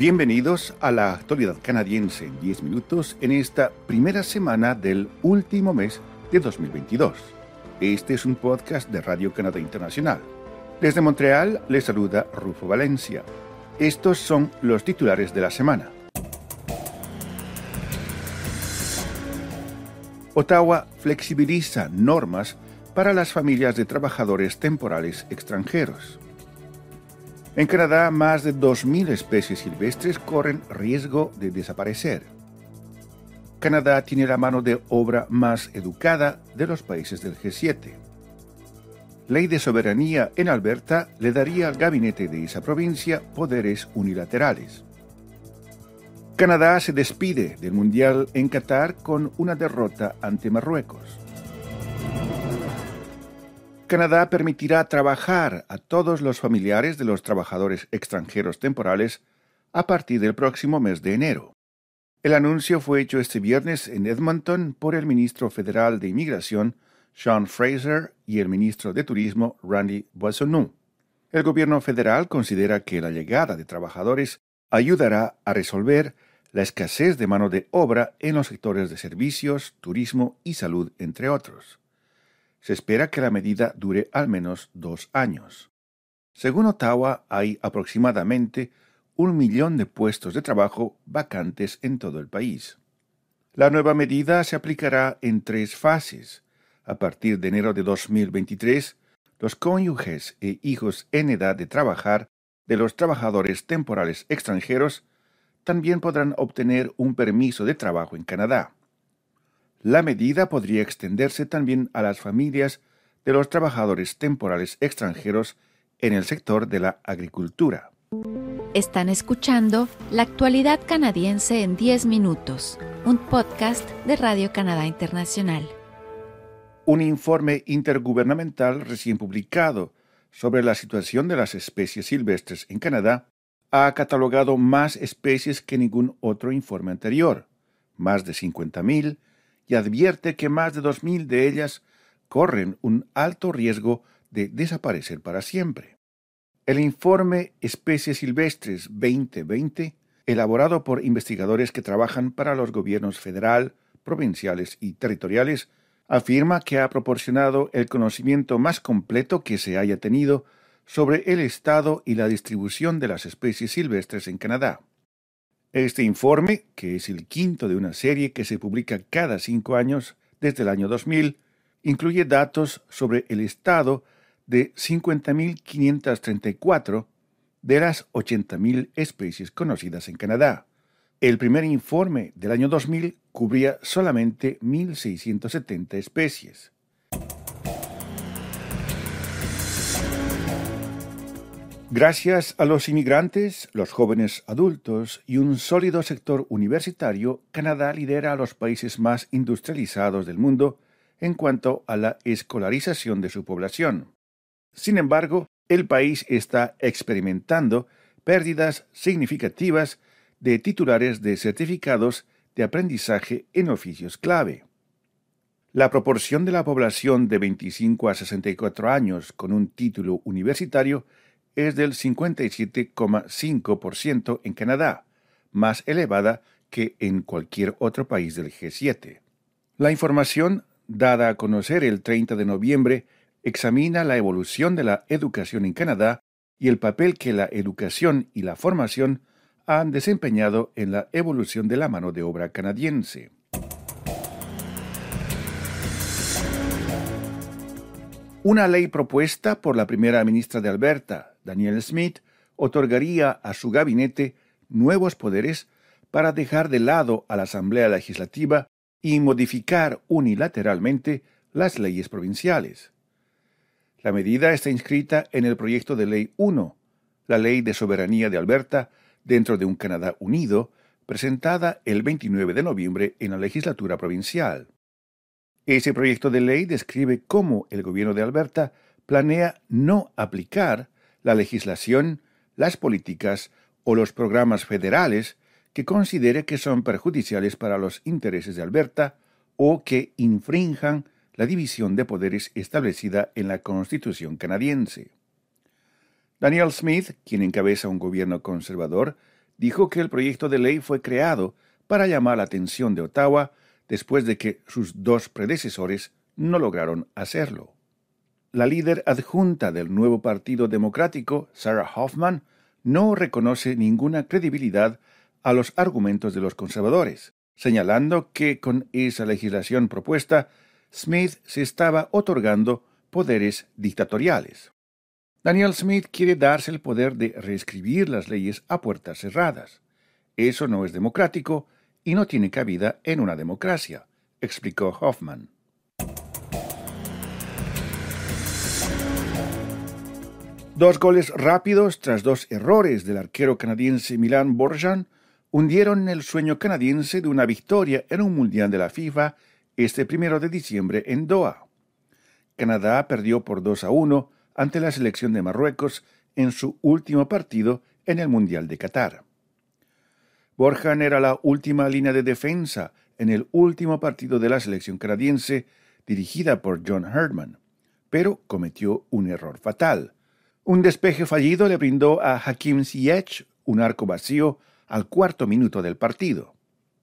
Bienvenidos a la actualidad canadiense en 10 minutos en esta primera semana del último mes de 2022. Este es un podcast de Radio Canadá Internacional. Desde Montreal les saluda Rufo Valencia. Estos son los titulares de la semana. Ottawa flexibiliza normas para las familias de trabajadores temporales extranjeros. En Canadá, más de 2.000 especies silvestres corren riesgo de desaparecer. Canadá tiene la mano de obra más educada de los países del G7. Ley de soberanía en Alberta le daría al gabinete de esa provincia poderes unilaterales. Canadá se despide del Mundial en Qatar con una derrota ante Marruecos. Canadá permitirá trabajar a todos los familiares de los trabajadores extranjeros temporales a partir del próximo mes de enero. El anuncio fue hecho este viernes en Edmonton por el ministro federal de Inmigración, Sean Fraser, y el ministro de Turismo, Randy Boissonneau. El gobierno federal considera que la llegada de trabajadores ayudará a resolver la escasez de mano de obra en los sectores de servicios, turismo y salud, entre otros se espera que la medida dure al menos dos años. Según Ottawa, hay aproximadamente un millón de puestos de trabajo vacantes en todo el país. La nueva medida se aplicará en tres fases. A partir de enero de 2023, los cónyuges e hijos en edad de trabajar de los trabajadores temporales extranjeros también podrán obtener un permiso de trabajo en Canadá. La medida podría extenderse también a las familias de los trabajadores temporales extranjeros en el sector de la agricultura. Están escuchando La actualidad canadiense en 10 minutos, un podcast de Radio Canadá Internacional. Un informe intergubernamental recién publicado sobre la situación de las especies silvestres en Canadá ha catalogado más especies que ningún otro informe anterior, más de 50.000 y advierte que más de 2.000 de ellas corren un alto riesgo de desaparecer para siempre. El informe Especies Silvestres 2020, elaborado por investigadores que trabajan para los gobiernos federal, provinciales y territoriales, afirma que ha proporcionado el conocimiento más completo que se haya tenido sobre el estado y la distribución de las especies silvestres en Canadá. Este informe, que es el quinto de una serie que se publica cada cinco años desde el año 2000, incluye datos sobre el estado de 50.534 de las 80.000 especies conocidas en Canadá. El primer informe del año 2000 cubría solamente 1.670 especies. Gracias a los inmigrantes, los jóvenes adultos y un sólido sector universitario, Canadá lidera a los países más industrializados del mundo en cuanto a la escolarización de su población. Sin embargo, el país está experimentando pérdidas significativas de titulares de certificados de aprendizaje en oficios clave. La proporción de la población de 25 a 64 años con un título universitario es del 57,5% en Canadá, más elevada que en cualquier otro país del G7. La información dada a conocer el 30 de noviembre examina la evolución de la educación en Canadá y el papel que la educación y la formación han desempeñado en la evolución de la mano de obra canadiense. Una ley propuesta por la primera ministra de Alberta, Daniel Smith, otorgaría a su gabinete nuevos poderes para dejar de lado a la Asamblea Legislativa y modificar unilateralmente las leyes provinciales. La medida está inscrita en el proyecto de Ley 1, la Ley de Soberanía de Alberta, dentro de un Canadá unido, presentada el 29 de noviembre en la legislatura provincial. Ese proyecto de ley describe cómo el gobierno de Alberta planea no aplicar la legislación, las políticas o los programas federales que considere que son perjudiciales para los intereses de Alberta o que infrinjan la división de poderes establecida en la Constitución canadiense. Daniel Smith, quien encabeza un gobierno conservador, dijo que el proyecto de ley fue creado para llamar la atención de Ottawa después de que sus dos predecesores no lograron hacerlo. La líder adjunta del nuevo Partido Democrático, Sarah Hoffman, no reconoce ninguna credibilidad a los argumentos de los conservadores, señalando que con esa legislación propuesta, Smith se estaba otorgando poderes dictatoriales. Daniel Smith quiere darse el poder de reescribir las leyes a puertas cerradas. Eso no es democrático y no tiene cabida en una democracia, explicó Hoffman. Dos goles rápidos tras dos errores del arquero canadiense Milan Borjan hundieron el sueño canadiense de una victoria en un mundial de la FIFA este primero de diciembre en Doha. Canadá perdió por 2 a 1 ante la selección de Marruecos en su último partido en el Mundial de Qatar. Borjan era la última línea de defensa en el último partido de la selección canadiense dirigida por John Herdman, pero cometió un error fatal. Un despeje fallido le brindó a Hakim Ziyech un arco vacío al cuarto minuto del partido.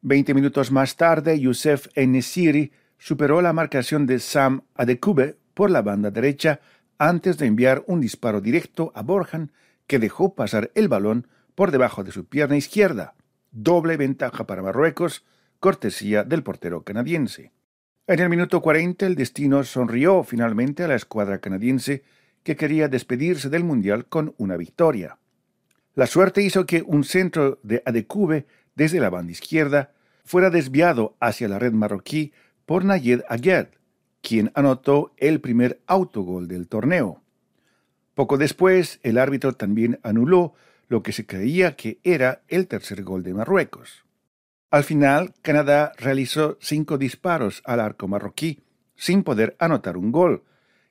Veinte minutos más tarde, Youssef Enesiri superó la marcación de Sam Adekube por la banda derecha antes de enviar un disparo directo a Borjan que dejó pasar el balón por debajo de su pierna izquierda. Doble ventaja para Marruecos, cortesía del portero canadiense. En el minuto 40 el destino sonrió finalmente a la escuadra canadiense que quería despedirse del Mundial con una victoria. La suerte hizo que un centro de Adekube desde la banda izquierda fuera desviado hacia la red marroquí por Nayed Agued, quien anotó el primer autogol del torneo. Poco después, el árbitro también anuló lo que se creía que era el tercer gol de Marruecos. Al final, Canadá realizó cinco disparos al arco marroquí sin poder anotar un gol,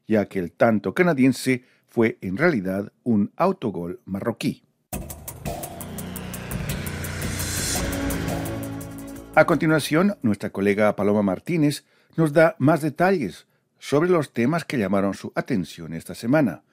ya que el tanto canadiense fue en realidad un autogol marroquí. A continuación, nuestra colega Paloma Martínez nos da más detalles sobre los temas que llamaron su atención esta semana.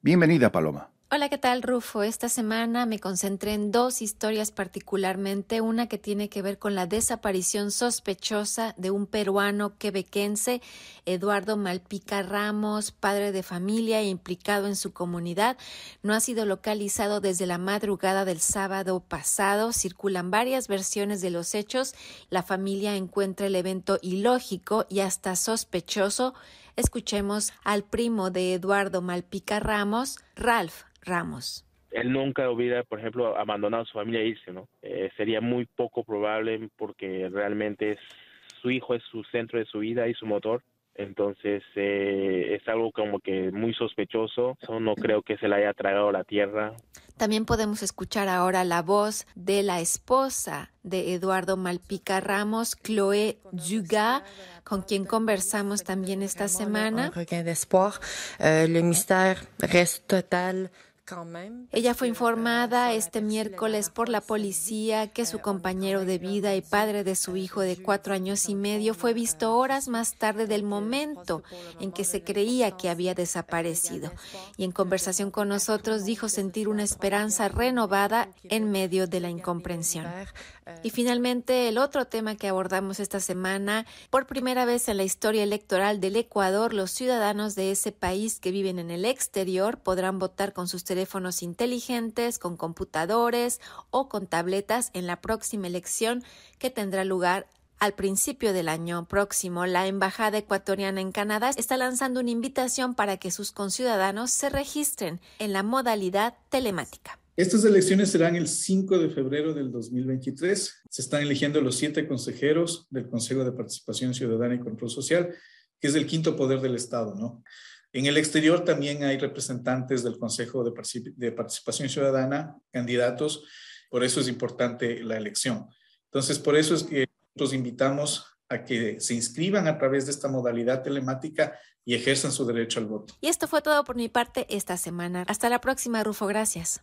Bienvenida, Paloma. Hola, ¿qué tal, Rufo? Esta semana me concentré en dos historias particularmente, una que tiene que ver con la desaparición sospechosa de un peruano quebequense, Eduardo Malpica Ramos, padre de familia e implicado en su comunidad. No ha sido localizado desde la madrugada del sábado pasado. Circulan varias versiones de los hechos. La familia encuentra el evento ilógico y hasta sospechoso. Escuchemos al primo de Eduardo Malpica Ramos, Ralph Ramos. Él nunca hubiera, por ejemplo, abandonado a su familia e irse, ¿no? Eh, sería muy poco probable porque realmente su hijo es su centro de su vida y su motor. Entonces eh, es algo como que muy sospechoso. no creo que se le haya tragado la tierra. También podemos escuchar ahora la voz de la esposa de Eduardo Malpica Ramos, Chloé Dugas, con quien conversamos también esta semana. Ella fue informada este miércoles por la policía que su compañero de vida y padre de su hijo de cuatro años y medio fue visto horas más tarde del momento en que se creía que había desaparecido. Y en conversación con nosotros dijo sentir una esperanza renovada en medio de la incomprensión. Y finalmente, el otro tema que abordamos esta semana, por primera vez en la historia electoral del Ecuador, los ciudadanos de ese país que viven en el exterior podrán votar con sus teléfonos inteligentes, con computadores o con tabletas en la próxima elección que tendrá lugar al principio del año próximo, la Embajada ecuatoriana en Canadá está lanzando una invitación para que sus conciudadanos se registren en la modalidad telemática. Estas elecciones serán el 5 de febrero del 2023. Se están eligiendo los siete consejeros del Consejo de Participación Ciudadana y Control Social, que es el quinto poder del Estado, ¿no? En el exterior también hay representantes del Consejo de, Participación Ciudadana, candidatos, por eso es importante la elección. Entonces, por eso es que nosotros invitamos a que se inscriban a través de esta modalidad telemática y ejerzan su derecho al voto. Y esto fue todo por mi parte esta semana. Hasta la próxima, Rufo. Gracias.